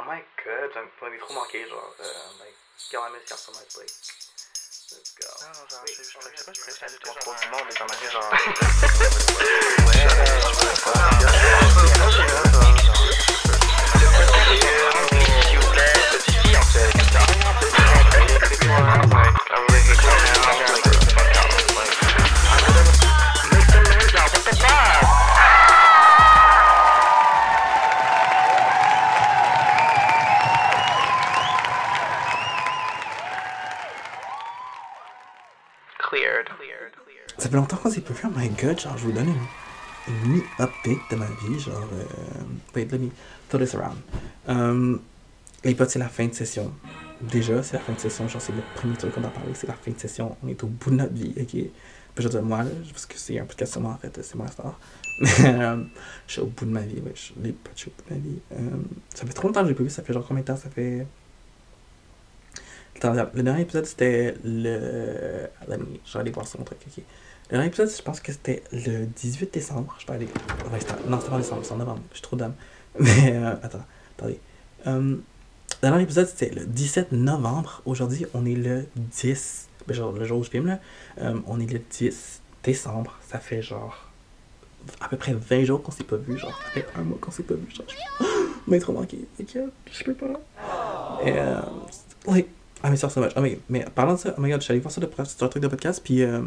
Oh my god, j'aime pas, trop manqué, genre. Euh, like, God, I miss y'all so much, like. Let's go. Non, genre, je, je, je, je sais pas, je pourrais faire du contrôle du monde, mais dans ma vie, genre. S'il vous plaît, petite fille, en fait. Ça fait longtemps qu'on s'est pas vu, oh my god, genre, je vous donne une, une mini-update de ma vie, genre, euh, wait, let me throw this around. Les potes, c'est la fin de session. Déjà, c'est la fin de session, genre, c'est le premier truc qu'on a parlé, c'est la fin de session, on est au bout de notre vie, ok? Puis je dire, moi, parce que c'est un podcast sur moi, en fait, c'est moi star. Mais, je suis au bout de ma vie, ouais, les potes, je suis au bout de ma vie. Euh, ça fait trop longtemps que j'ai pas vu, ça fait genre combien de temps, ça fait... Le dernier épisode, c'était le... Je vais aller voir sur mon truc, ok? Le dernier épisode, je pense que c'était le 18 décembre. Je vais aller. Ouais, non, c'était pas décembre, c'est en novembre. Je suis trop dame. Mais, euh, attends, attendez. Euh, le dernier épisode, c'était le 17 novembre. Aujourd'hui, on est le 10. Ben, genre, le jour où je filme, là. Euh, on est le 10 décembre. Ça fait genre. À peu près 20 jours qu'on s'est pas vu. Genre, ça fait un mois qu'on s'est pas vu. Genre, je mais trop manqué. Ok, je peux pas. Et, euh, ah, mais ça, so much. Ah, mais, mais parlant de ça, oh my god, je suis allé voir ça de, sur truc de podcast, puis euh,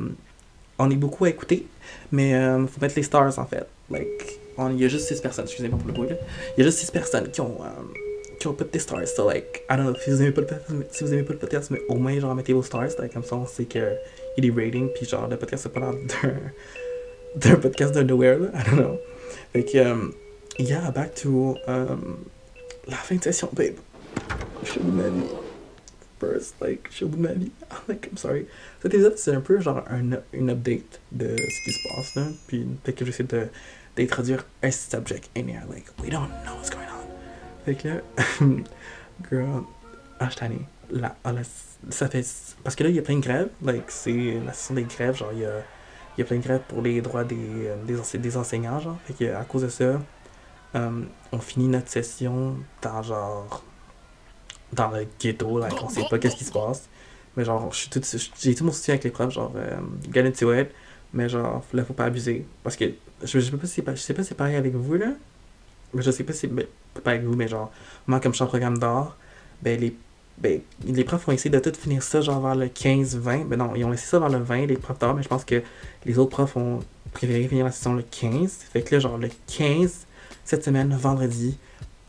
on est beaucoup à écouter, mais euh, faut mettre les stars en fait. Like, il y a juste 6 personnes, excusez-moi pour le bruit. Il y a juste 6 personnes qui ont, euh, qui ont put des stars. So, like, I don't know, si vous aimez pas le podcast, mais- si vous aimez pas le podcast, mais au moins, genre, mettez vos stars. Like, comme ça, on sait qu'il y a des ratings, puis genre, le podcast, c'est pas l'air d'un, podcast de nowhere là. I don't know. Fait que, um, yeah, back to um, la fin de session, babe. Je suis de ma vie. First, like, je suis au bout de ma vie. like, I'm sorry. Cet épisode, c'est un peu genre un, une update de ce qui se passe, là. Puis peut-être que j'essaie de, d'introduire un subject in here. Like, we don't know what's going on. Fait que là, girl, ah, je. Là, ça fait. Parce que là, il y a plein de grèves. Like, c'est la session des grèves. Genre, il y a, il y a plein de grèves pour les droits des, des, ense- des enseignants, genre. Fait que à cause de ça, euh, on finit notre session dans genre. Dans le ghetto, là, on sait pas qu'est-ce qui se passe. Mais genre, j'ai tout mon soutien avec les profs, genre, euh, get into. Mais genre, là, faut pas abuser. Parce que, je, je sais pas si c'est c'est pareil avec vous, là. Mais je sais pas si, ben, pas avec vous, mais genre, moi, comme je suis en programme d'art, ben, les, ben, les profs ont essayé de tout finir ça, genre, vers le 15-20. Ben non, ils ont laissé ça vers le 20, les profs d'art, mais je pense que les autres profs ont préféré finir la session le 15. Fait que là, genre, le 15, cette semaine, vendredi,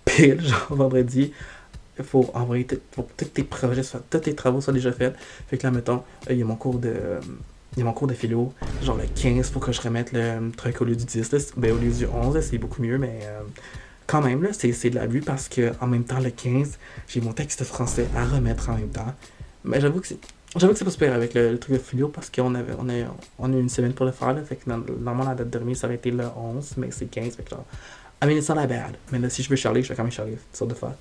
pile, genre, vendredi, il faut envoyer faut que tous tes projets, soient- tous tes travaux soient déjà faits. Fait que là, mettons, il y a mon cours de. il y a mon cours de philo, genre le 15, faut que je remette le truc au lieu du 10, là. C'est- ben, au lieu du 11, là, c'est beaucoup mieux, mais euh, quand même, là, c'est de la vue parce que en même temps, le 15, j'ai mon texte français à remettre en même temps. Mais j'avoue que c'est. Que c'est pas super avec le, truc de philo parce qu'on avait on a, on a une semaine pour le faire, là, fait que normalement la date de remise ça aurait été le 11, mais c'est 15, fait que genre. I mean, it's not that bad. Mais là, si je veux charler, je vais quand même charler, sorte de fuck.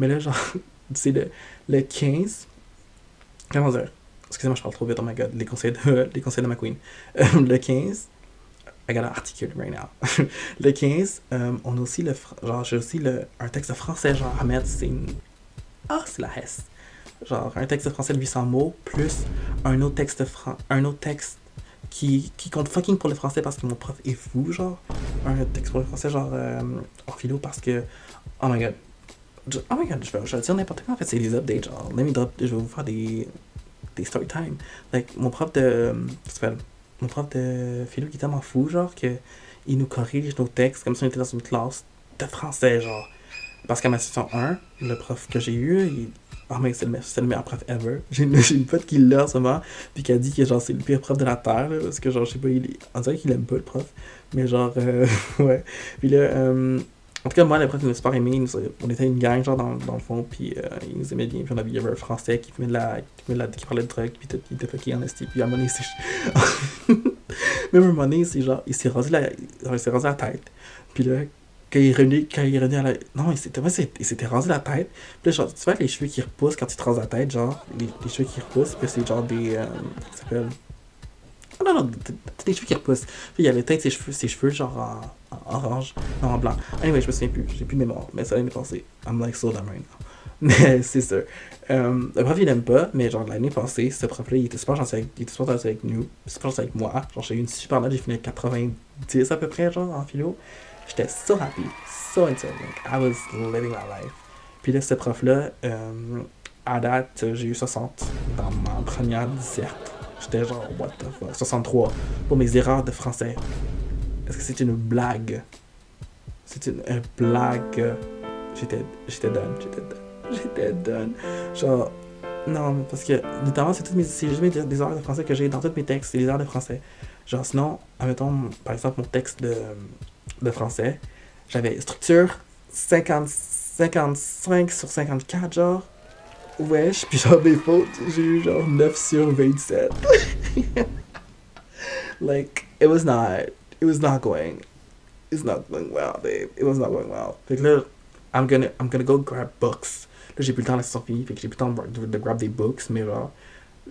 Mais là, genre, c'est le, le 15. Comment dire? Excusez-moi, je parle trop vite, oh my god. Les conseils de, les conseils de ma queen. Euh, le 15. I gotta articulate right now. le 15, euh, on a aussi le. Genre, j'ai aussi le, un texte français, genre, à mettre, c'est une. Ah, c'est la hesse. Genre, un texte français de 800 mots, plus un autre texte, fran- un autre texte qui, qui compte fucking pour le français parce que mon prof est fou, genre. Un texte pour le français, genre, euh, en philo parce que. Oh my god. Oh my god, je vais, je vais dire n'importe quoi. En fait, c'est des updates. Genre, let je vais vous faire des, des story time. Like, mon prof de. Mon prof de philo qui est tellement fou, genre, que il nous corrige nos textes comme si on était dans une classe de français, genre. Parce qu'à ma session 1, le prof que j'ai eu, il. Oh mais c'est le, meilleur prof ever. J'ai une, une pote qui l'a en ce moment, puis qui a dit que genre c'est le pire prof de la Terre, là, parce que genre, je sais pas, il, on dirait qu'il aime pas le prof. Mais genre, euh, ouais. Puis là, euh, en tout cas, moi, le prof, il nous a super aimé. on était une gang, genre, dans, dans le fond, puis euh, il nous aimait bien. Puis on avait, il y avait un français qui, de la, qui, de la, qui parlait de drogue, puis il était fucké en esti. Puis à un moment c'est. Même à un c'est genre, il s'est rasé la, il s'est la tête. Puis là, quand il revenu, quand il revenu à la. Non, il s'était, il s'était rasé la tête. Puis là, genre, tu vois les cheveux qui repoussent quand tu te rases la tête, genre, les, les cheveux qui repoussent, puis c'est genre des. Euh, ça s'appelle. Don't non, non, des cheveux qui repoussent. Puis il avait teint ses cheveux, ses cheveux genre en, en orange, non, en blanc. Anyway, je me souviens plus, j'ai plus de mémoire, mais ça l'année passée. I'm like so dumb right now. Mais c'est ça. Euh, le prof, il aime pas, mais genre l'année passée, ce prof-là, il était super gentil avec, il était super gentil avec nous, super gentil avec moi. Genre, j'ai eu une super note, j'ai fini à 90 à peu près, genre, en philo. J'étais so happy, so it. Like, I was living my life. Puis là, ce prof-là, euh, à date, j'ai eu 60 dans ma première disserte. J'étais genre, what the fuck, 63 pour mes erreurs de français. Est-ce que c'est une blague? C'est une, blague? J'étais, j'étais done, j'étais done. J'étais done. Genre, non, parce que notamment, c'est c'est juste mes- des erreurs de français que j'ai dans tous mes textes, c'est des erreurs de français. Genre, sinon, admettons, par exemple, mon texte de, de français, j'avais structure 50, 55 sur 54, genre. Wesh, puis genre mes fautes, j'ai eu genre 9 sur 27. like, it was not, it was not going, it's not going well, babe. It was not going well. Fait que là, I'm gonna, I'm gonna go grab books. Là, j'ai plus le temps, la session fait que j'ai plus le temps de, de, grab des books, mais genre,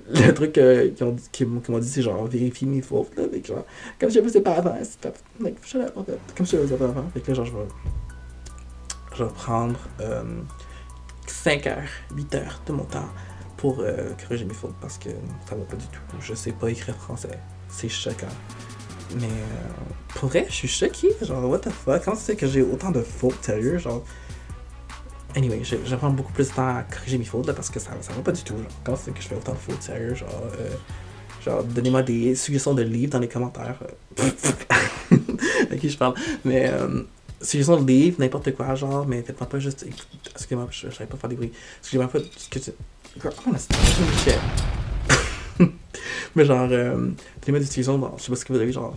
le truc euh, qu'ils ont qu'ils m'ont dit, c'est genre, vérifie mes fautes, là. Fait que genre, comme je faisais pas avant, c'est like, en fait. Comme je faisais pas avant. Fait que là, genre, je vais, je vais prendre euh, 5 heures, 8 heures de mon temps pour euh, corriger mes fautes parce que ça va pas du tout. Je sais pas écrire français. C'est choquant. Mais euh, pour vrai, je suis choqué. Genre, what the fuck? Comment c'est que j'ai autant de fautes, sérieux? Genre. Anyway, je, prends beaucoup plus de temps à corriger mes fautes là, parce que ça, ça va pas du tout. Genre, comment c'est que je fais autant de fautes, sérieux? Genre, euh, genre donnez-moi des suggestions de livres dans les commentaires. euh. à qui je parle. Mais euh, suggestions de livres, n'importe quoi, genre, mais faites-moi pas juste. Excusez-moi, je je savais pas faire des bruits. Excusez-moi pas. Tu... Girl, I'm. Mais genre, euh, suggestions, bon, je sais pas ce que vous avez, genre,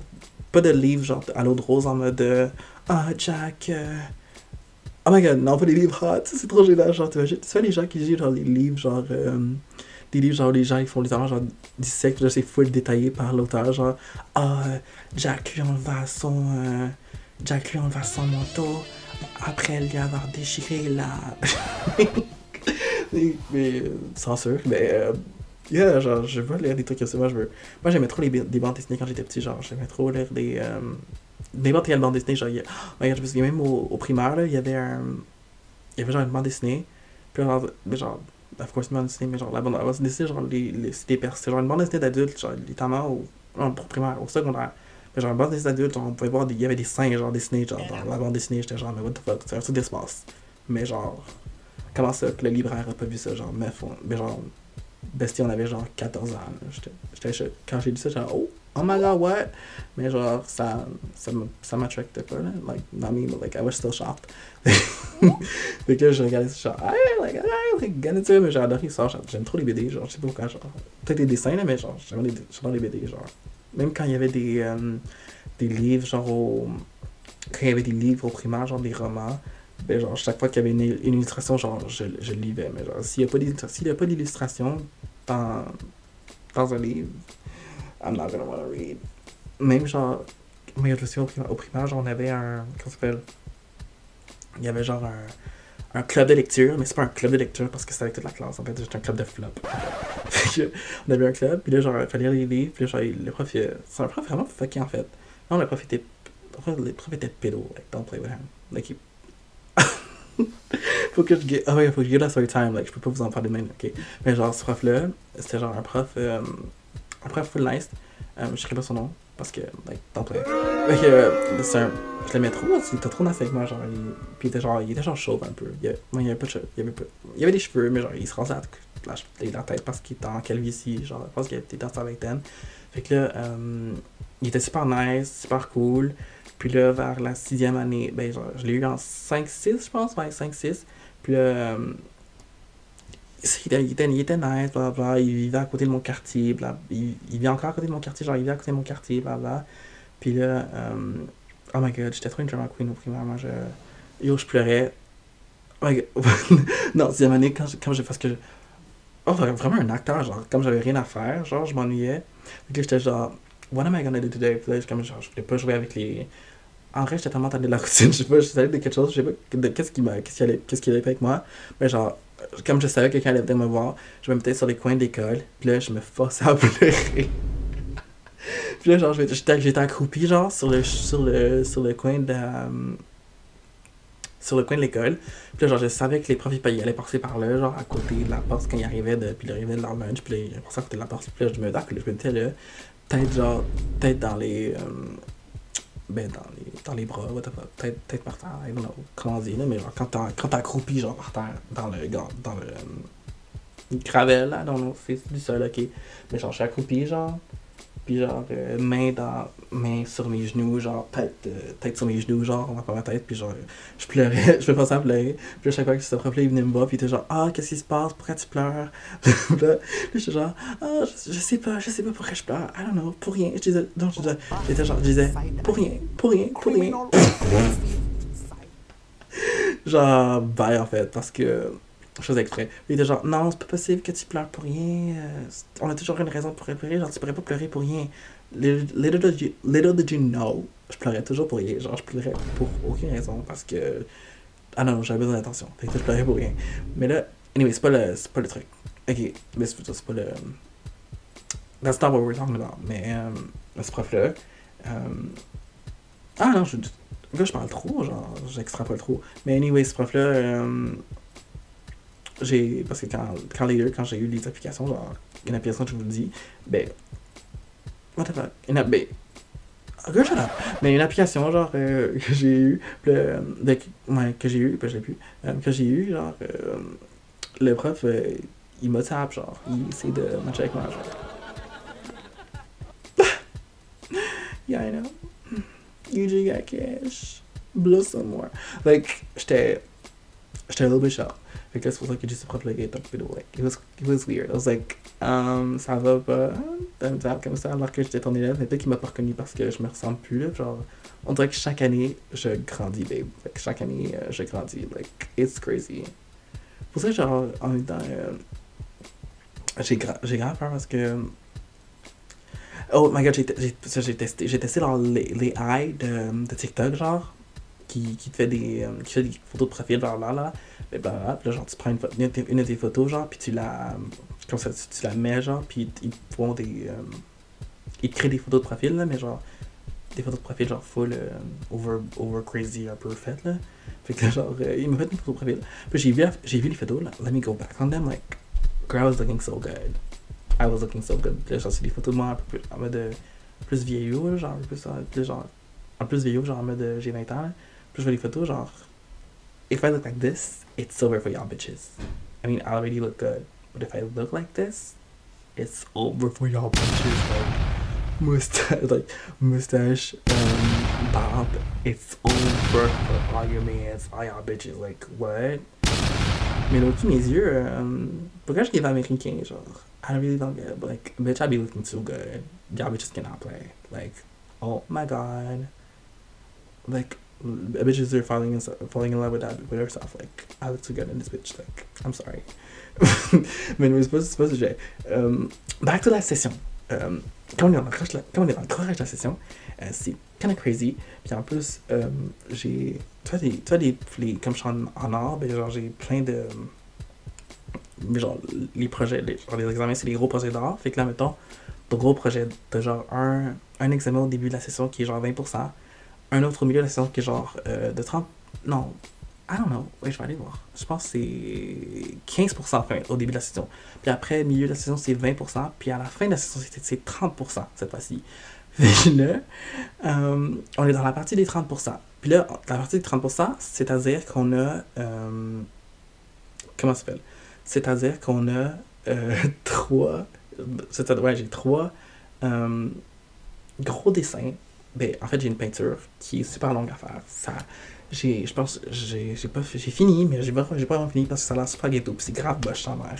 pas de livres, genre, à l'eau de rose en mode. euh, Ah, Jack. euh, Oh my god, non, pas des livres hot, ça, c'est trop gênant. Genre, tu vois, tu vois les gens qui lisent genre les livres, genre. euh, des livres, genre, les gens, ils font littéralement, genre, sexe, là, c'est full détaillé par l'auteur, genre. Ah, euh, Jack lui enleva son. Jack lui enleva son manteau après lui avoir déchiré la. mais, mais, censure, mais. Yeah, genre, je veux lire des trucs comme ça. Moi, je veux. Moi, j'aimais trop les, bandes dessinées quand j'étais petit, genre, j'aimais trop lire des. Euh, N'importe quelle bande dessinée, genre, y a- oh, regarde, je me souviens même au, au primaire, il y avait un. Il y avait genre une bande dessinée. Puis genre, genre, of course, une bande dessinée, mais genre, la bande, dessinée, genre, les, les, c'est genre une bande dessinée d'adultes, genre, littéralement, au, non, au primaire, au secondaire. Mais genre, une bande dessinée d'adultes, genre, on pouvait voir, il y avait des singes, genre, dessinés, genre, dans la bande dessinée, j'étais genre, mais what the fuck, c'est un truc d'espace. Mais genre, comment ça, que le libraire a pas vu ça, genre, fond- mais genre, Bestie, on avait genre 14 ans. J'étais-. Quand j'ai dit ça, genre, oh, oh my god, what? Mais genre, ça, ça, ça m'attractait pas, là. Like, not me, but like, I was still shocked. fait que là, je regardais ça, genre, hey, like, hey, like, mais j'ai adoré ça. J'aime trop les BD, genre, je sais pas pourquoi, genre. Peut-être les dessins, là, mais genre, j'aime les, j'adore les BD, genre. Même quand il y avait des, euh, des livres, genre, au. Quand il y avait des livres au primaire, genre des romans, ben, genre, chaque fois qu'il y avait une, illustration, genre, je, je lisais. Mais genre, s'il n'y a pas d'illustration dans, dans un livre, I'm not gonna wanna read. Même genre, moi, je souviens au primaire, au primaire, genre, on avait un. Comment ça s'appelle? Il y avait genre un, club de lecture, mais c'est pas un club de lecture parce que c'était avec toute la classe. En fait, c'était un club de flop. On avait un club, puis là, genre, il fallait lire les livres, puis là, genre, le prof, c'est un prof vraiment fucké en fait. Non, le prof était. Le prof, était pédo, like, don't play with him. faut que je get, ah ouais, faut que je that story time, like, je peux pas vous en parler maintenant, ok. Mais genre, ce prof-là, c'était genre un prof, euh, un prof full nice, euh, je sais pas son nom, parce que, like, don't play. Fait que, euh, c'est je l'aimais trop, il était trop nice avec moi, genre, puis il était genre, il était genre chauve un peu, il, y avait- avait pas de cheveux, il avait pas, il avait des cheveux, mais genre, il se rasait la, la, la tête parce qu'il était en calvitie, genre, je pense qu'il était dans sa vingtaine. Fait que là, euh, il était super nice, super cool. Puis là, vers la sixième année, ben, genre, je l'ai eu en 5-6, je pense, ouais, 5-6. Puis là, euh, il, était, il, était, nice, bla bla, il vivait à côté de mon quartier, bla, il, il vit encore à côté de mon quartier, genre, il vit à côté de mon quartier, bla bla. Puis là, euh, oh my god, j'étais trop une drama queen au primaire, moi, je, yo, je pleurais. Oh my god, non, sixième année, quand, je- quand j'ai, parce que, je- oh, vraiment un acteur, genre, comme j'avais rien à faire, genre, je m'ennuyais. Puis là, j'étais genre, what am I gonna do today? Puis là, je, comme, genre, je voulais pas jouer avec les. En vrai, j'étais tellement tanné de la routine, je sais pas, je savais de quelque chose, je sais pas de qu'est-ce qui m'a, qu'est-ce allait, qu'est-ce avec moi. Mais genre, comme je savais que quelqu'un allait venir me voir, je me mettais sur les coins de l'école, puis là, je me forçais à pleurer. Puis là, genre, j'étais accroupi, genre, sur le, sur le, sur le coin de sur le coin de l'école. Puis là, genre, je savais que les profs, ils allaient passer par là, genre, à côté de la porte quand ils arrivaient de, puis ils arrivaient de leur lunch. Puis là, ils passaient à côté de la porte. Puis là, je me disais, je me disais là, peut-être, genre, peut-être dans les. euh, ben, dans les, dans les bras, peut-être, peut-être par terre, I don't know, comment dire, mais genre, quand accroupi, genre, par terre, dans le, dans, le, euh, gravel, là, non, c'est du sol, ok. Mais genre, je suis accroupi, genre, puis genre, euh, main dans, main sur mes genoux, genre, tête, euh, tête sur mes genoux, genre, on va pas ma tête, puis genre, je pleurais, je me pensais à pleurer. Puis à chaque fois que ce prof-là, il venait me voir, puis il était genre, ah, qu'est-ce qui se passe, pourquoi tu pleures? puis j'étais genre, ah, je, je sais pas, je sais pas pourquoi je pleure, I don't know, pour rien. Je disais, non, je disais, j'étais genre, je disais, pour rien, pour rien, pour rien. genre, bye en fait, parce que faisais exprès. Il était genre, non, c'est pas possible que tu pleures pour rien. euh, on a toujours une raison pour pleurer. Genre, tu pourrais pas pleurer pour rien. Little did you, little did you know, je pleurais toujours pour rien. Genre, je pleurais pour aucune raison parce que. Ah non, j'avais besoin d'attention. Fait que je pleurais pour rien. Mais là, anyway, c'est pas le, c'est pas le truc. Ok, mais c'est c'est pas le. That's not what we're talking about. Mais euh, ce prof-là. euh, ah non, je. Là, je parle trop, genre, j'extrapole trop. Mais anyway, ce prof-là. euh, j'ai parce que quand, quand les quand j'ai eu les applications genre une application je vous dis ben what the fuck? Une app- ben up. mais une application genre euh, que j'ai eu euh, ben, que- ouais, que j'ai eu ben, je l'ai plus euh, que j'ai eu genre euh, le prof euh, il me tape genre il essaie de matcher avec moi genre. Yeah I know. You got cash. Blow some more. Like j'étais j'étais a little bit shocked fait que là, c'est pour ça que j'ai ce prof-là qui est un peu de like, it was, it was weird. I was like, um, ça va pas, comme ça, alors que j'étais ton élève, mais peut-être qu'il m'a pas reconnu parce que je me ressemble plus, genre, on dirait que chaque année, je grandis, babe. Chaque année, euh, je grandis, like, it's crazy. Pour ça, genre, en même temps, euh, j'ai gra- j'ai grave peur parce que, oh my god, j'ai testé, testé, genre, eyes de, de TikTok, genre, qui, te fait des, euh, qui fait des photos de profil, genre là, là, puis là, genre, tu prends une, une, une de tes photos, genre, puis tu la, comme ça, tu, la mets, genre, puis ils te font des, euh, ils te créent des photos de profil, là, mais genre, des photos de profil, genre, full, euh, over, over crazy, un peu faites, là. Fait que là, genre, euh, ils me fait une photo de profil. Puis j'ai vu, j'ai vu les photos, là, let me go back on them, like, girl, I was looking so good. I was looking so good. Puis là, genre, c'est des photos de moi un peu plus, en mode, euh, plus vieillot, là, genre, plus, euh, genre, en plus vieillot, genre, en mode, euh, j'ai 20 ans, là. Je vois les photos, genre, if I look like this, it's over for y'all bitches. I mean, I already look good, but if I look like this, it's over for y'all bitches. Like, mustache, like, mustache, um, bob, it's over for all your mans, all y'all bitches. Like, what? Mais là, mes yeux, euh, pourquoi je suis américain, genre, I really don't get it, but like, bitch, I be looking too good. Y'all bitches cannot play. Like, oh my god. Like, bitches are falling in, falling in love with with herself. Like, I look too good in this bitch. Like, I'm sorry. Mais c'est pas, c'est pas le sujet. Back to la session. Um, quand, on est crush, la- quand on est de la session, euh, c'est kind of crazy. Puis en plus, um, j'ai. Tu vois, des, tu vois des, les, comme je suis en, en art, ben, genre, j'ai plein de. mais genre, les projets, les, genre, les examens, c'est des gros projets d'art. Fait que là, mettons, ton gros projet, t'as genre un, un examen au début de la session qui est genre 20%, un autre au milieu de la session qui est genre euh, de 30. Non, I don't know. Oui, je vais aller voir. Je pense que c'est 15% fin, au début de la session. Puis après, milieu de la session, c'est 20%. Puis à la fin de la session, c'est- c'est 30% cette fois-ci. Là, euh, on est dans la partie des 30%. Puis là, la partie des 30%, c'est-à-dire qu'on a. euh, comment ça s'appelle? C'est-à-dire qu'on a euh, trois. Ouais, j'ai trois euh, gros dessins. Ben, en fait, j'ai une peinture qui est super longue à faire. Ça, j'ai, je pense, j'ai, j'ai pas, j'ai fini, mais j'ai pas, j'ai pas vraiment fini parce que ça a l'air super ghetto. Puis c'est grave boche en mer.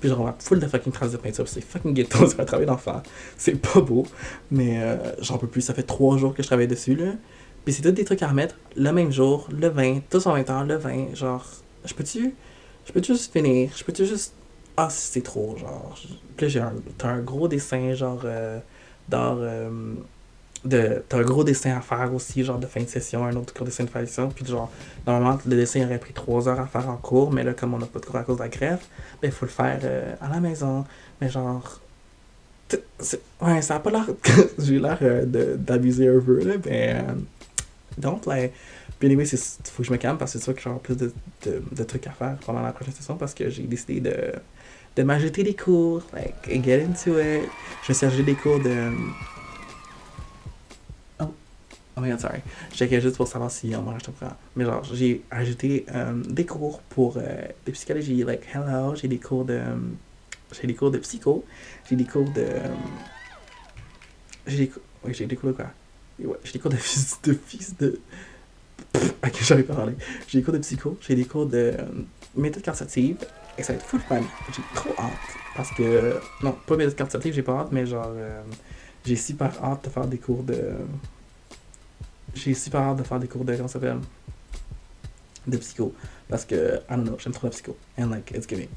Puis genre, on full de fucking traces de peinture. c'est fucking ghetto, c'est un travail d'enfant. C'est pas beau, mais euh, j'en peux plus. Ça fait trois jours que je travaille dessus, là. Puis c'est tous des trucs à remettre le même jour, le 20, tous en même temps, le 20. Genre, je peux-tu, je peux-tu juste finir? Je peux-tu juste. Ah, c'est trop, genre. Puis j'ai un, t'as un gros dessin, genre, euh, euh, de, t'as un gros dessin à faire aussi, genre de fin de session, un autre gros dessin de fin de session. Puis genre, normalement, le dessin aurait pris trois heures à faire en cours, mais là, comme on n'a pas de cours à cause de la grève, ben, il faut le faire euh, à la maison. Mais genre, Ouais, ça a pas l'air. J'ai l'air euh, d'abuser un peu, là, mais. euh, donc, like. Puis, anyway, c'est faut que je me calme parce que c'est sûr que j'aurai plus de, de, trucs à faire pendant la prochaine session parce que j'ai décidé de, de m'ajouter des cours, like, get into it. Je suis ajouté des cours de. Oh, my god, sorry. Checkais juste pour savoir si on m'enregistre pas. Mais genre, j'ai ajouté euh, des cours pour euh, de psychologie, like, hello, j'ai des cours de. J'ai des cours de psycho, j'ai des cours de. J'ai des cours. Oui, j'ai des cours de quoi? Ouais, j'ai des cours de fils de. Fils de... Pff, ok, j'arrive pas. J'ai des cours de psycho, j'ai des cours de euh, méthode quantitative, et ça va être full fun. J'ai trop hâte. Parce que. Non, pas méthode quantitative, j'ai pas hâte, mais genre. euh, j'ai super hâte de faire des cours de. J'ai super hâte de faire des cours de. Comment ça s'appelle De psycho. Parce que. I don't know, j'aime trop la psycho. And like, it's giving.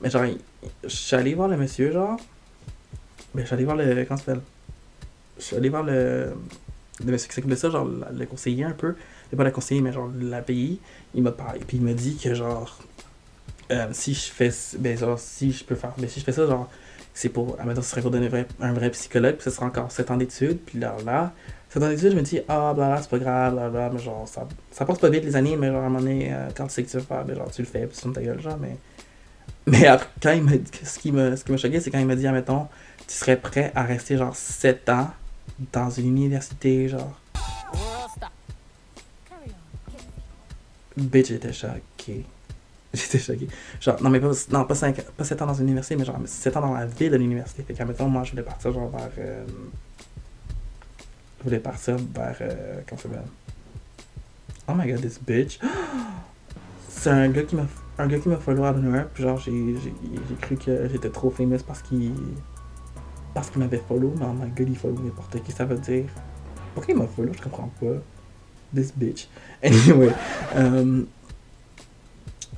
Mais genre, je suis allé voir le monsieur, genre. Mais je suis allé voir le. Comment ça s'appelle? Je suis allé voir le. Le monsieur qui s'occupe de ça, genre le conseiller un peu. C'est pas le conseiller, mais genre l'API. Il m'a parlé. Puis il m'a dit que genre. euh, si je fais. Ben, genre, si je peux faire. Ben, si je fais ça, genre. C'est pour. Admettons, ce serait pour donner un vrai, un vrai psychologue. Puis ce sera encore 7 ans d'études. Puis là, là. 7 ans d'études, je me dis, ah, bla, c'est pas grave, bla, bla. Mais genre, ça, ça passe pas vite les années. Mais genre, à un moment donné, euh, quand tu sais que tu veux faire, ben, genre, tu le fais. Puis tu ta gueule, genre. Mais. Mais après, quand il dit, ce qui m'a ce qui m'a choqué, c'est quand il m'a dit, admettons, tu serais prêt à rester genre 7 ans dans une université, genre. Bitch, j'étais choqué. J'étais choqué. Genre, non, mais pas, non, pas, 5, pas 7 ans dans une université, mais genre 7 ans dans la ville de l'université. Fait qu'admettons, moi, je voulais partir genre vers. euh, je voulais partir vers. euh, Oh my god, this bitch. C'est un gars qui m'a un gars qui m'a follow of nowhere, puis genre j'ai cru que j'étais trop famous parce qu'il parce qu'il m'avait follow, mais oh my god, il follow n'importe qui, ça veut dire. Pourquoi il m'a follow, je comprends pas. This bitch. Anyway, euh,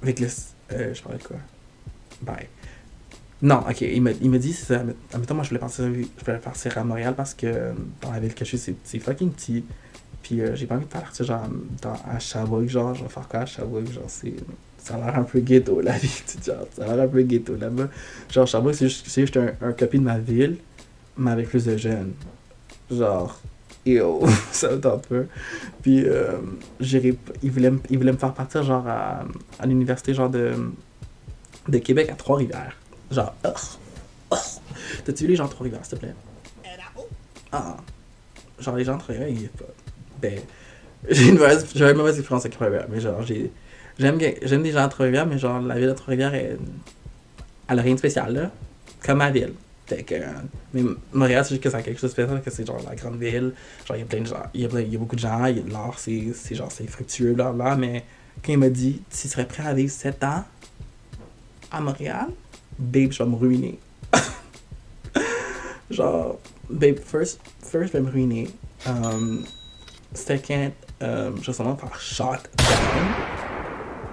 avec le euh, je parlais de quoi? Bye. Non, ok, il m'a il m'a dit, admettons, moi je voulais partir, je voulais partir à Montréal parce que dans la ville que je suis, c'est- fucking petit. Puis euh, j'ai pas envie de partir genre dans, à Sherbrooke, genre, je vais faire quoi à genre, c'est. Ça a l'air un peu ghetto, la vie étudiante. Ça a l'air un peu ghetto là-bas. Genre, Sherbrooke, c'est juste, juste un, un copie de ma ville, mais avec plus de jeunes. Genre, yo, ça me tente peu. Puis, euh, il, voulait, me- il voulait me faire partir, genre, à, à l'université, genre, de, de Québec à Trois-Rivières. Genre, oh, oh. T'as-tu vu les gens de Trois-Rivières, s'il te plaît? Ah. Genre, les gens de Trois-Rivières, ils. Ben. J'ai une mauvaise, une mauvaise expérience avec Trois-Rivières, mais genre, j'ai. J'aime, j'aime les gens de Trois-Rivières, mais genre, la ville de Trois-Rivières, elle, elle a rien de spécial, là. Comme ma ville. Fait que. euh, Mais Montréal, c'est juste que ça a quelque chose de spécial, que c'est genre la grande ville. Genre, il y a plein de gens, il y a, plein- il y a beaucoup de gens, il y a de l'art, c'est, c'est genre, c'est fructueux, là. Mais quand il m'a dit, tu serais prêt à vivre 7 ans à Montréal, babe, je vais me ruiner. genre, babe, first, first, je vais me ruiner. Um, second, um, je vais sûrement me faire shot down.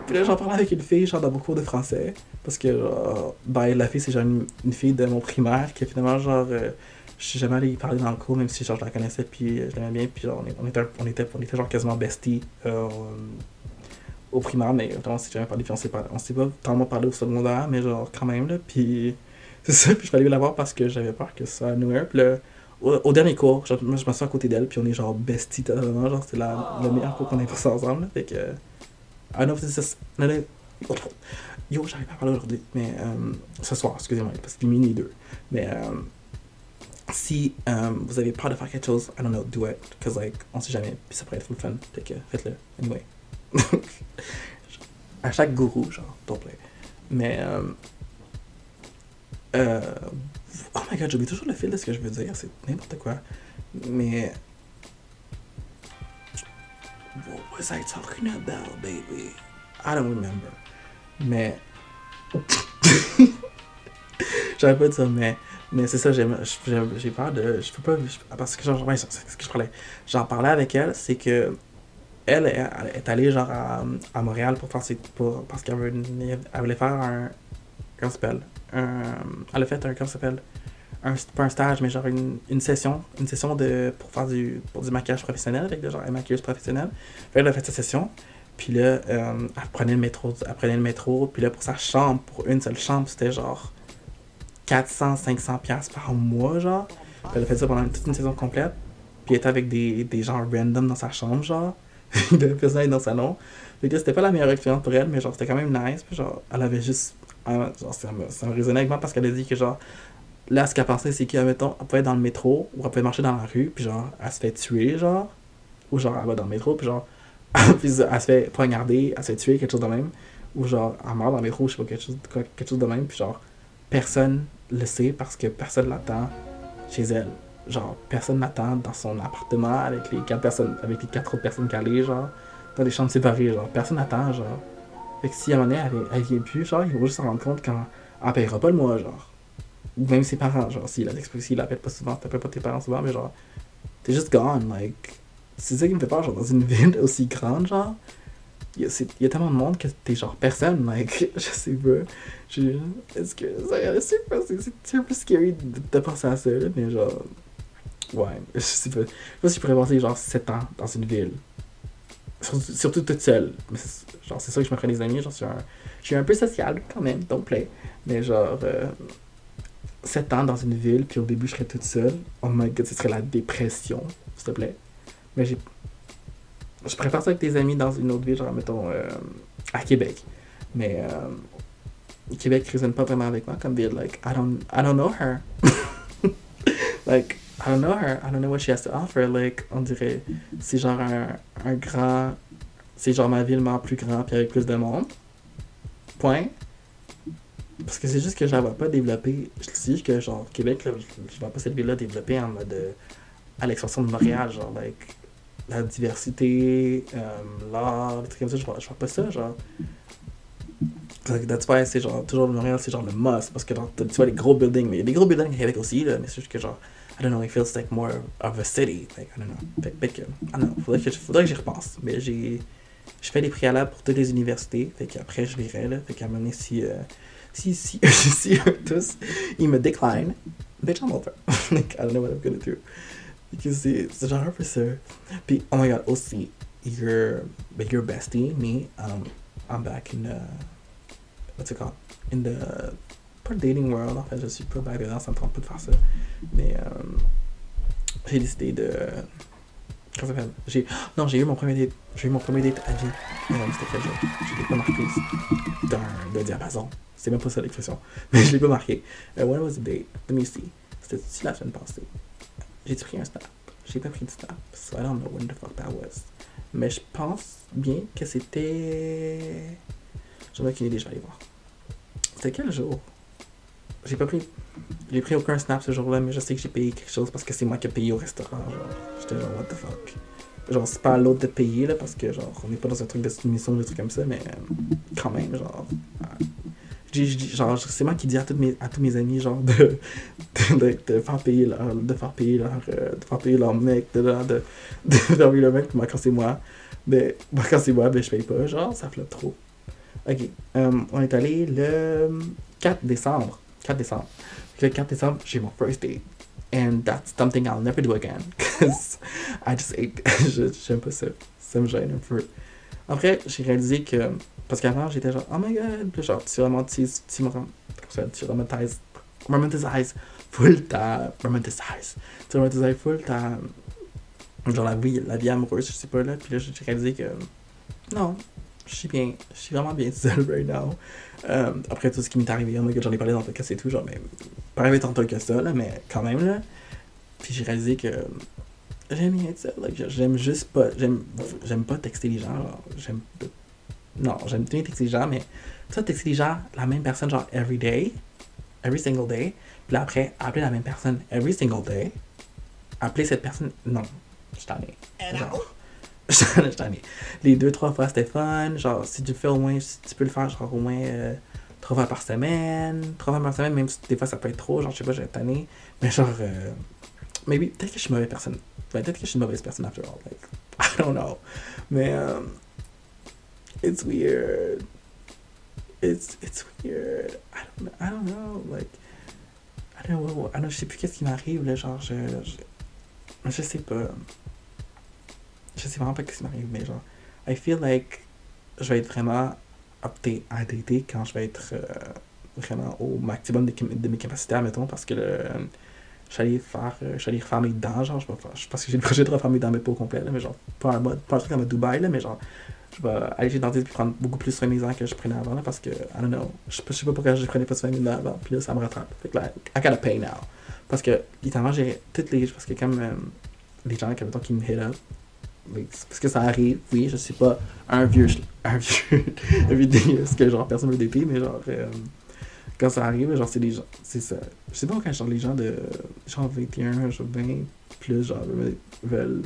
Puis là, j'en parlais avec une fille, genre, dans mon cours de français. Parce que, genre, ben, la fille, c'est genre une, fille de mon primaire qui, finalement, genre, euh, je suis jamais allé y parler dans le cours, même si, genre, je la connaissais, puis euh, je l'aimais bien. Puis, genre, on, était, on, était, on était, genre, quasiment besties euh, au primaire, mais vraiment, on s'est jamais parlé, puis on s'est pas, on s'est pas tellement parlé au secondaire, mais genre, quand même, là. Puis, c'est ça, puis je suis allé la voir parce que j'avais peur que ça nous Puis là, au, dernier cours, genre, moi, je m'assois à côté d'elle, puis on est genre besties totalement, genre, c'est la, le meilleur cours qu'on ait passé ensemble, là. Fait que. I don't know if this is. no, no. Yo, j'arrive pas à parler aujourd'hui, mais euh, ce soir, excusez-moi, parce que minuit deux. Mais euh, si euh, vous avez peur de faire quelque chose, I don't know, do it. Because, like, on sait jamais, puis ça pourrait être full fun. Fait que faites-le. Anyway. À chaque gourou, genre, don't play. Mais. Euh, euh, oh my god, j'oublie toujours le fil de ce que je veux dire, c'est n'importe quoi. Mais. What was I talking about, baby? I don't remember. Mais. J'avais pas dit ça, mais, mais c'est ça, j'ai peur de. Je peux pas. parce que, genre, ce que je parlais. J'en parlais avec elle, c'est que. Elle, est allée, genre, à, à Montréal pour faire ses. Pour, parce qu'elle elle voulait faire un. Comment s'appelle? Un, Elle a fait un. Comment s'appelle? Un, pas un stage, mais genre une, une session. Une session de, pour faire du, pour du maquillage professionnel, avec de genre, une maquilleuse elle a fait sa session. Puis là, euh, elle prenait le métro, elle prenait le métro. Puis là, pour sa chambre, pour une seule chambre, c'était genre 400, 500 pièces par mois, genre. Elle a fait ça pendant toute une saison complète. Puis elle était avec des, des gens random dans sa chambre, genre. de personnes dans le salon. Fait que c'était pas la meilleure expérience pour elle, mais genre, c'était quand même nice. Puis genre, elle avait juste. Genre, ça me, ça me résonnait avec moi parce qu'elle a dit que genre, là, ce qu'elle pensait, c'est qu'elle, elle pouvait être dans le métro ou elle pouvait marcher dans la rue, puis genre, elle se fait tuer, genre. Ou genre, elle va dans le métro, puis genre, puis elle se fait poignarder, elle se fait tuer, quelque chose de même. Ou genre, elle meurt dans le métro, je sais pas, quelque chose, quoi- quelque chose de même, puis genre, personne le sait parce que personne l'attend chez elle. Genre, personne l'attend dans son appartement avec les quatre personnes, avec les quatre autres personnes calées, genre, dans des chambres séparées, genre, personne n'attend, genre. Fait que si à un moment donné, elle, elle vient plus, genre, ils vont juste se rendre compte quand elle payera pas le mois, genre. Ou même ses parents, genre, s'il a l'expression, s'il appelle pas souvent, t'appelles pas tes parents souvent, mais genre, t'es juste gone, like. C'est ça qui me fait peur, genre, dans une ville aussi grande, genre. Il y, a, tellement de monde que t'es genre personne, like, je sais pas. Je- Est-ce que. C'est super, c'est- c'est- un peu scary de, de penser à ça, mais genre. Ouais, je sais pas. Je sais pas si je pourrais passer genre 7 ans dans une ville. Surtout, toute seule. Genre, c'est ça que je me ferais des amis. Genre, je suis un, je suis un peu social quand même, don't play. Mais genre, euh, 7 ans dans une ville, puis au début, je serais toute seule. Oh my god, ce serait la dépression, s'il te plaît. Mais j'ai. Je préfère ça avec tes amis dans une autre ville, genre, mettons, euh, à Québec. Mais euh, Québec résonne pas vraiment avec moi comme ville. Like, I don't, I don't know her. like, I don't know her. I don't know what she has to offer. Like, on dirait, c'est genre un, un grand. C'est genre ma ville, mais plus grand, puis avec plus de monde. Point. Parce que c'est juste que je la vois pas développer. Je dis juste que, genre, Québec, là, je, vois pas cette ville-là développer en mode. euh, à l'extension de Montréal, genre, like, la diversité, euh, l'art, des trucs comme ça, je vois, vois pas ça, genre. That's why c'est genre, toujours Montréal, c'est genre le must, parce que genre, tu vois les gros buildings, mais il y a des gros buildings à Québec aussi, là, mais c'est juste que genre, I don't know, it feels like more of a city, like, I don't know. Fait, fait que, faudrait que, faudrait que j'y repense, mais je fais les préalables pour toutes les universités, fait qu'après je verrai, là, fait qu'à un moment donné, si, euh, si, si, si tous, ils me decline, bitch, I'm over. like, I don't know what I'm gonna do. Because c'est c'est genre un peu ça. Puis, oh my god, aussi, your, but your bestie, me, um, I'm back in the, what's it called? In the, pas le dating world, en fait, je suis pas back dedans, ça me trompe pas de faire ça. Mais, euh, j'ai décidé de, comment ça s'appelle? J'ai, non, j'ai eu mon premier date, j'ai eu mon premier date à vie. Mais c'était quel jour? Je pas marqué d'un, diapason. C'est même pas ça l'expression. Mais je l'ai pas marqué. Uh, when was the date? Let me see. C'était la semaine passée? J'ai pris un snap? J'ai pas pris de snap. So I don't know when the fuck that was. Mais je pense bien que c'était. J'en ai aucune idée, je vais aller voir. C'était quel jour? J'ai pas pris. J'ai pris aucun snap ce jour-là, mais je sais que j'ai payé quelque chose parce que c'est moi qui ai payé au restaurant. Genre, j'étais genre, what the fuck. Genre, c'est pas à l'autre de payer, là, parce que, genre, on n'est pas dans un truc de soumission, des trucs comme ça, mais euh, quand même, genre. euh, genre, c'est moi qui dis à, toutes mes, à tous mes amis, genre, de, de, de, faire payer leur, de faire payer leur, euh, de faire payer leur mec, de, de, de, faire leur mec, moi, quand c'est moi, ben, moi, quand c'est moi, ben, je paye pas, genre, ça flotte trop. Ok, euh, on est allé le 4 décembre, 4 décembre. Le 4 décembre, j'ai mon first date. And that's something I'll never do again. Because I just hate. je- J'aime pas ça. Ça me gêne un peu. Après, j'ai réalisé que. Parce qu'avant, j'étais genre, oh my god. Puis genre, tu romantises. Tu, me rom- comment ça, tu. Romanticises full ta. Romanticises. Tu romanticises full ta. Genre la vie, la vie amoureuse, je sais pas là. Puis là, j'ai réalisé que. Non. Je suis bien. Je suis vraiment bien seul right now. Euh, après tout ce qui m'est arrivé, j'en ai parlé dans le podcast et tout. Genre, mais. Pas arrivé tant que ça, là, mais quand même, là. Puis j'ai réalisé que j'aime bien être seul. Like, j'aime juste pas. J'aime, j'aime pas texter les gens. Genre, j'aime. Non, j'aime bien texter les gens, mais ça, texter les gens, la même personne, genre, every day, every single day. Puis là, après, appeler la même personne every single day. Appeler cette personne. Non, je t'en ai. Genre. Je t'en ai. Les deux, trois fois, c'était fun. Genre, si tu fais au moins, si tu peux le faire, genre, au moins. euh, trois fois par semaine, trois fois par semaine, même si des fois ça peut être trop, genre je sais pas, j'ai tanné, mais genre, euh, maybe, peut-être que je suis une mauvaise personne, Ouais, peut-être que je suis une mauvaise personne after all, like, I don't know, mais, um, it's weird, it's, it's weird, I don't, I don't know, like, I don't know, I don't, je sais plus qu'est-ce qui m'arrive, là, genre, je, je, je sais pas, je sais vraiment pas qu'est-ce qui m'arrive, mais genre, I feel like je vais être vraiment à dater quand je vais être euh, vraiment au maximum de, mes capacités, admettons, parce que le, j'allais faire, euh, j'allais refaire mes dents, genre, je, vais faire- je pense que j'ai le projet de refaire mes dents, mais pas au complet, là, mais genre, pas un, mode, pas un truc en mode Dubaï, là, mais genre, je vais aller chez le dentiste prendre beaucoup plus soin de mes dents que je prenais avant, là, parce que, I don't know, je sais pas, pourquoi je prenais pas soin de mes dents avant, puis là, ça me rattrape. Fait que là, I gotta pay now. Parce que, littéralement, j'ai toutes les, parce que comme euh, les gens, comme, mettons, qui me hit up, parce que ça arrive, oui, je suis pas un vieux, un vieux, dégueulasse que genre personne veut DP, mais genre, euh, quand ça arrive, genre, c'est des gens, c'est ça. Je sais pas quand genre les gens de, genre 21, genre 20, plus, genre, veulent,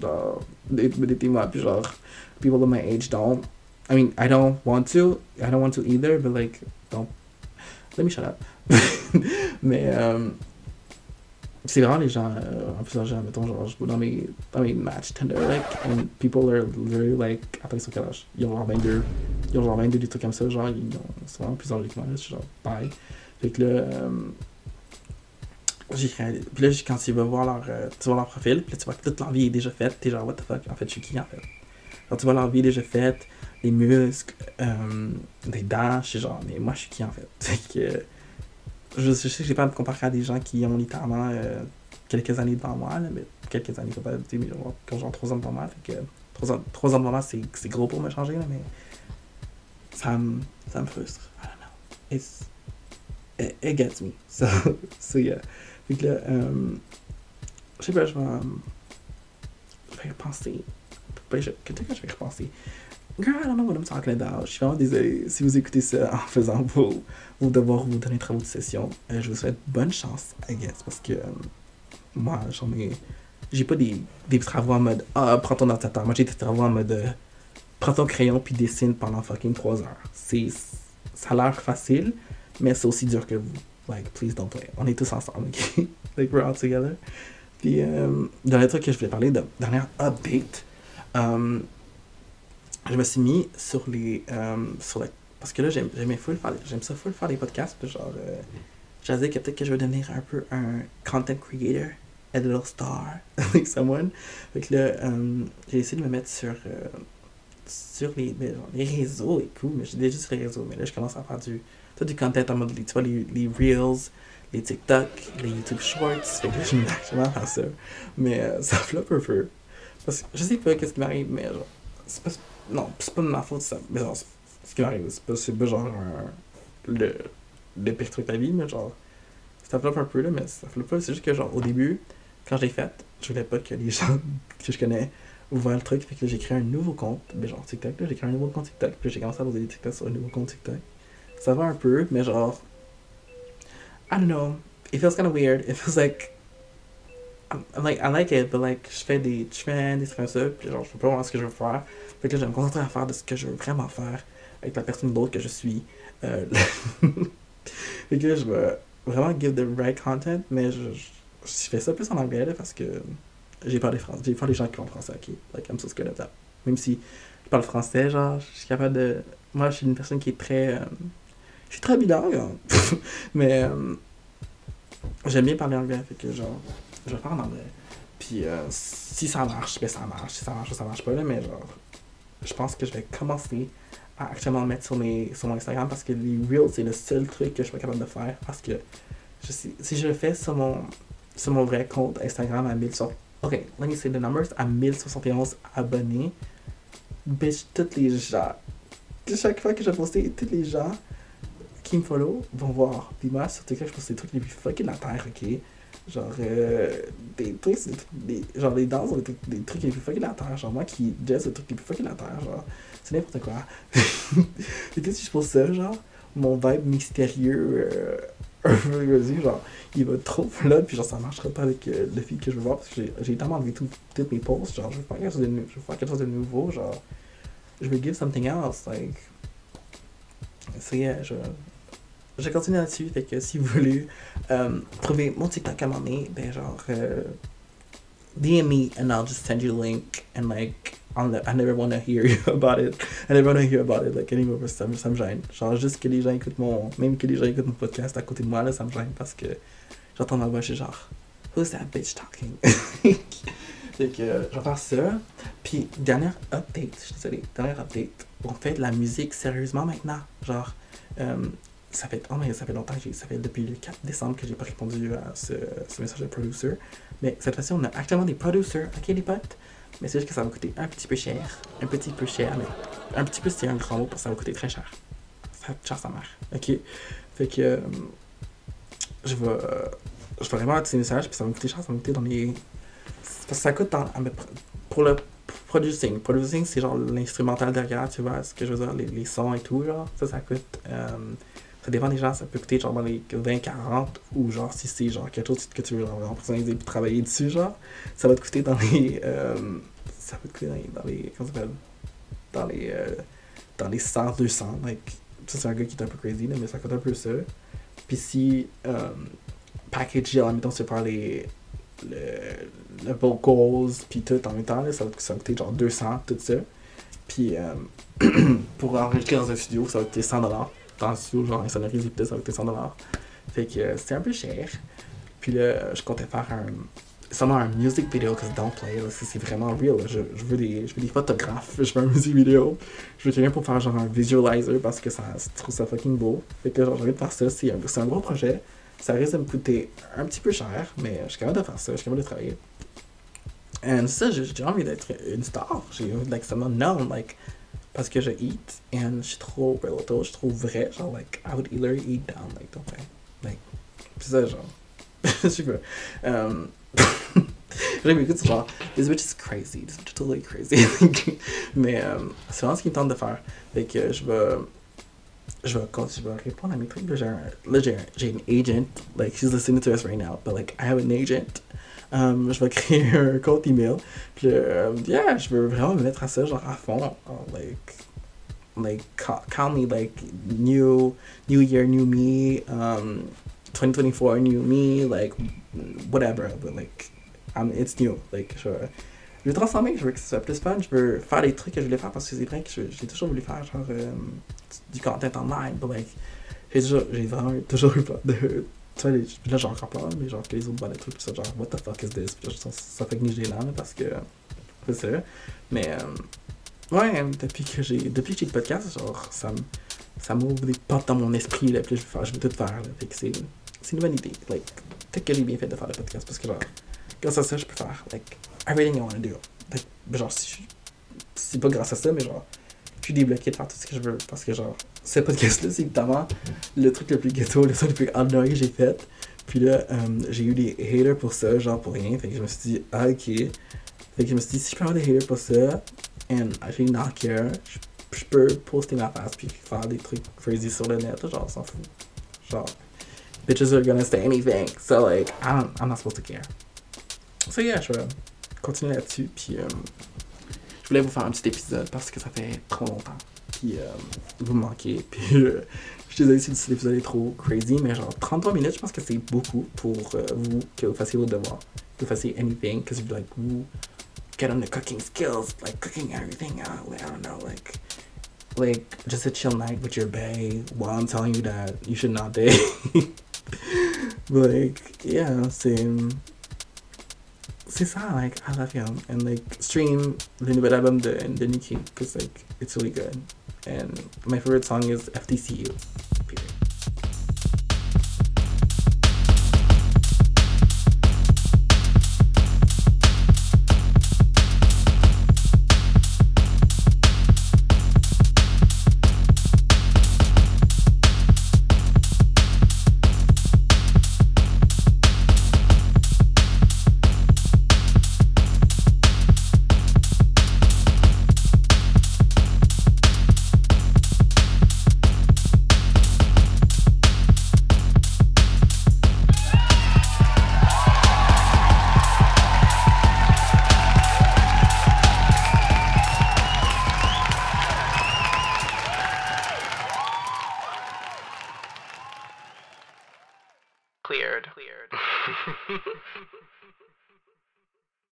genre, me moi, puis genre, people of my age don't. I mean, I don't want to, I don't want to either, but like, don't, let me shut up. mais, euh, c'est vraiment les gens euh, en plus âgés, mettons, genre, je dans mes, dans mes matchs Tinder, like, and people are literally like, attends, ils sont quel âge? Ils ont genre 22, ils ont genre 22, des trucs comme ça, genre, ils ont, vraiment plus âgés que moi, je genre, bye. Fait que là, euh, j'ai puis là, quand tu vas voir leur, euh, tu vois leur profil, puis là, tu vois que toute leur vie est déjà faite, t'es genre, what the fuck, en fait, je suis qui, en fait? Genre, tu vois leur vie déjà faite, les muscles, euh, des dents, je suis genre, mais moi, je suis qui, en fait? Fait que, je, sais que j'ai pas à me comparer à des gens qui ont littéralement euh, quelques années devant moi, là, mais quelques années, pas mais genre, 3 ans devant moi, fait que 3 ans, trois ans devant moi, c'est gros pour me changer, là, mais ça me, ça me frustre. I don't know. It's, it, gets me. So, yeah. Fait que là, euh, je sais pas, je vais, euh, je vais repenser. Qu'est-ce que je vais repenser? Girl, I don't know what I'm talking about. Je suis vraiment désolé si vous écoutez ça en faisant vos, vos devoirs ou vos derniers travaux de session. Euh, je vous souhaite bonne chance, I guess, parce que euh, moi, j'en ai. J'ai pas des, des travaux en mode Ah, prends ton ordinateur. Moi, j'ai des travaux en mode euh, Prends ton crayon puis dessine pendant fucking 3 heures. C'est, ça a l'air facile, mais c'est aussi dur que vous. Like, please don't play. On est tous ensemble, ok? like, we're all together. Puis, euh, dernier truc que je voulais parler, de dernière update. euh, je me suis mis sur les. euh, sur la- parce que là, j'aime, j'aimais j'aime ça full faire des podcasts. puis genre, euh, j'ai dit que peut-être que je vais devenir un peu un content creator, a little star, like someone. Fait que là, euh, j'ai essayé de me mettre sur. sur les, genre, les réseaux et tout, mais j'ai déjà sur les réseaux, mais là je commence à faire du, tout du content en mode, tu vois, les, Reels, les TikTok, les YouTube Shorts, fait que je me actuellement à ça, mais euh, ça floppe un peu, parce que je sais pas qu'est-ce qui m'arrive, mais genre, c'est pas, non, c'est pas de ma faute ça, mais genre, ce qui m'arrive, c'est pas, pas genre un- le, le pire truc de la vie, mais genre, ça floppe un peu là, mais ça floppe pas, c'est juste que genre, au début, quand je l'ai fait, je voulais pas que les gens que je connais ouvert le truc, fait que j'ai créé un nouveau compte, mais genre TikTok, là, j'ai créé un nouveau compte TikTok, puis j'ai commencé à poser des TikTok sur un nouveau compte TikTok. Ça va un peu, mais genre, I don't know, it feels kind of weird, it feels like, I'm like, I like it, but like, je fais des trends, des trucs comme ça, puis genre, je sais pas vraiment ce que je veux faire, fait que là, je vais me concentrer à faire de ce que je veux vraiment faire, avec la personne d'autre que je suis. Euh, fait que là, je vais vraiment give the right content, mais je, je, je fais ça plus en anglais, là, parce que j'ai peur des Français. J'ai peur des gens qui parlent français, ok? Like, I'm so scared of that. Même si je parle français, genre, je suis capable de. Moi, je suis une personne qui est très. euh, Je suis très bilingue, hein. mais euh, j'aime bien parler anglais, fait que genre, je vais parler en anglais. Puis euh, si ça marche, ben ça marche. Si ça marche, ça marche pas, là, mais genre, je pense que je vais commencer à actuellement le mettre sur, mes, sur mon Instagram parce que les Reels, c'est le seul truc que je suis pas capable de faire. Parce que si je le fais sur mon, sur mon vrai compte Instagram à 1000 sur- Ok, let me the numbers. À 1071 abonnés, bitch, tous les gens, chaque fois que je poster, tous les gens qui me follow vont voir. Puis moi, sur TikTok, je poste des trucs les plus fucking de la terre, ok? Genre, euh, des trucs, c'est des des- genre, les danses, des trucs, des les plus fucking de la terre. Genre, moi qui jazz, des trucs les plus fucking de la terre, genre, c'est n'importe quoi. Et que si je pose ça, genre, mon vibe mystérieux, euh, vas-y, genre, il va trop flot, puis genre, ça marchera pas avec euh, le feed que je veux voir, parce que j'ai- tellement enlevé tout, toutes mes posts, genre, je veux faire quelque chose de, je veux faire quelque chose de nouveau, genre, je veux give something else, like, c'est, yeah, je, je continue là-dessus, fait que si vous voulez euh, trouver mon TikTok à un moment ben genre, euh, DM me and I'll just send you the link and like, I never want to hear about it. I never want to hear about it like anymore ça, me- ça me gêne. Genre juste que les gens écoutent mon, même que les gens écoutent mon podcast à côté de moi là, ça me gêne parce que j'entends ma voix, je suis genre, who's that bitch talking? fait que euh, je vais ça. Puis dernière update, je suis désolé, dernière update. On fait de la musique sérieusement maintenant. Genre, ça fait, oh, mais ça fait longtemps, que ça fait depuis le 4 décembre que j'ai pas répondu à ce, message de producer. Mais cette fois-ci, on a actuellement des producers, ok les potes? Mais c'est juste que ça va coûter un petit peu cher. Un petit peu cher, mais un petit peu c'est un grand mot parce que ça va coûter très cher. Ça va cher sa mère. Ok? Fait que je vais. euh, je vais vraiment ces messages, puis ça va me coûter cher, ça va me coûter dans les. Parce que ça coûte dans, pour le producing. Producing, c'est genre l'instrumental derrière, tu vois, ce que je veux dire, les, les sons et tout, genre. Ça, ça coûte. euh, ça dépend des gens, ça peut coûter genre dans les 20-40 ou genre si c'est genre quelque chose que tu veux genre, personnaliser et travailler dessus, genre, ça va te coûter dans les. euh, ça va te coûter dans les. Dans les comment ça s'appelle? Dans les. euh, dans les 100, 200. Like, ça, c'est un gars qui est un peu crazy, mais ça coûte un peu ça. Puis si. Euh, package, genre, mettons, c'est par les. Le, le vocals, puis tout en même temps, là, ça, va, ça va coûter genre 200, tout ça. Puis euh, pour enregistrer dans un studio, ça va coûter 100$. Dans un genre insonorisé, peut-être, ça coûter 100$. Fait que euh, c'était un peu cher. Puis là, je comptais faire un. Seulement un music video, cause don't play, c'est vraiment real. Je, je, veux des, je veux des photographes, je veux un music video. Je veux quelqu'un pour faire genre un visualizer parce que ça, je trouve ça fucking beau. Fait que genre, j'ai envie de faire ça. C'est un, un gros projet. Ça risque de me coûter un petit peu cher, mais je suis capable de faire ça, je suis capable de travailler. Et ça, j'ai envie d'être une star. J'ai envie d'être someone known, like, parce que je eat, et je suis trop relatable, je suis trop vrai, genre, like, I would literally eat down, like, don't play. Like, c'est ça, genre. Je sais pas. Um, J'aime écoute, c'est genre, this bitch is crazy, this bitch is totally crazy. mais euh, c'est vraiment ce qui me tente de faire. Fait que je vais je vais, quand je vais répondre à mes trucs, là, j'ai un, un- agent, like, she's listening to us right now, but, like, I have an agent. Um, je vais créer un compte email, puis, euh, yeah, je veux vraiment me mettre à ça, genre, à fond, like, like, call, me, like, new, new year, new me, um, 2024, new me, like, whatever, but, like, um, it's new, like, je, je veux transformer, je veux que ce soit plus fun, je veux faire les trucs que je voulais faire, parce que c'est vrai que j'ai toujours voulu faire, genre, euh, du content online, but like, j'ai toujours, j'ai vraiment toujours eu peur de, tu vois, là j'ai encore peur, mais genre que les autres des trucs, ça, genre, what the fuck is this, Puis là, ça, fait que j'ai là, parce que, c'est ça, mais, euh, ouais, depuis que j'ai, depuis que j'ai le podcast, genre, ça ça m'ouvre des portes dans mon esprit, là, puis là, je vais faire, je vais tout faire, là, fait que c'est, c'est une bonne idée, like, peut-être que j'ai bien fait de faire le podcast, parce que genre, grâce à ça, je peux faire, like, everything I want to do, like, genre, c'est pas grâce à ça, mais genre, je débloqué de faire tout ce que je veux. Parce que, genre, ce podcast-là, c'est évidemment le truc le plus ghetto, le truc le plus annoying que j'ai fait. Puis là, euh, j'ai eu des haters pour ça, genre pour rien. Fait que je me suis dit, ah, ok. Fait que je me suis dit, si je peux avoir des haters pour ça, and I really not care, je, je peux poster ma face puis faire des trucs crazy sur le net, genre, s'en fout. Genre, bitches are gonna say anything. So, like, I'm, I'm not supposed to care. So, yeah, je vais continuer là-dessus. Puis, euh, je voulais vous faire un petit épisode parce que ça fait trop longtemps. Puis euh, vous me manquez. Puis euh, je suis désolé si cet épisode est trop crazy, mais genre 33 minutes, je pense que c'est beaucoup pour euh, vous que vous fassiez vos devoirs. Que vous fassiez anything, because you like vous get on the cooking skills, like cooking everything out. I don't know, like like just a chill night with your bae while I'm telling you that you should not date. Like, yeah, c'est c'est ça, like, I love him. And, like, stream the nouvel album de, de Nicki, because, like, it's really good. And my favorite song is FTCU.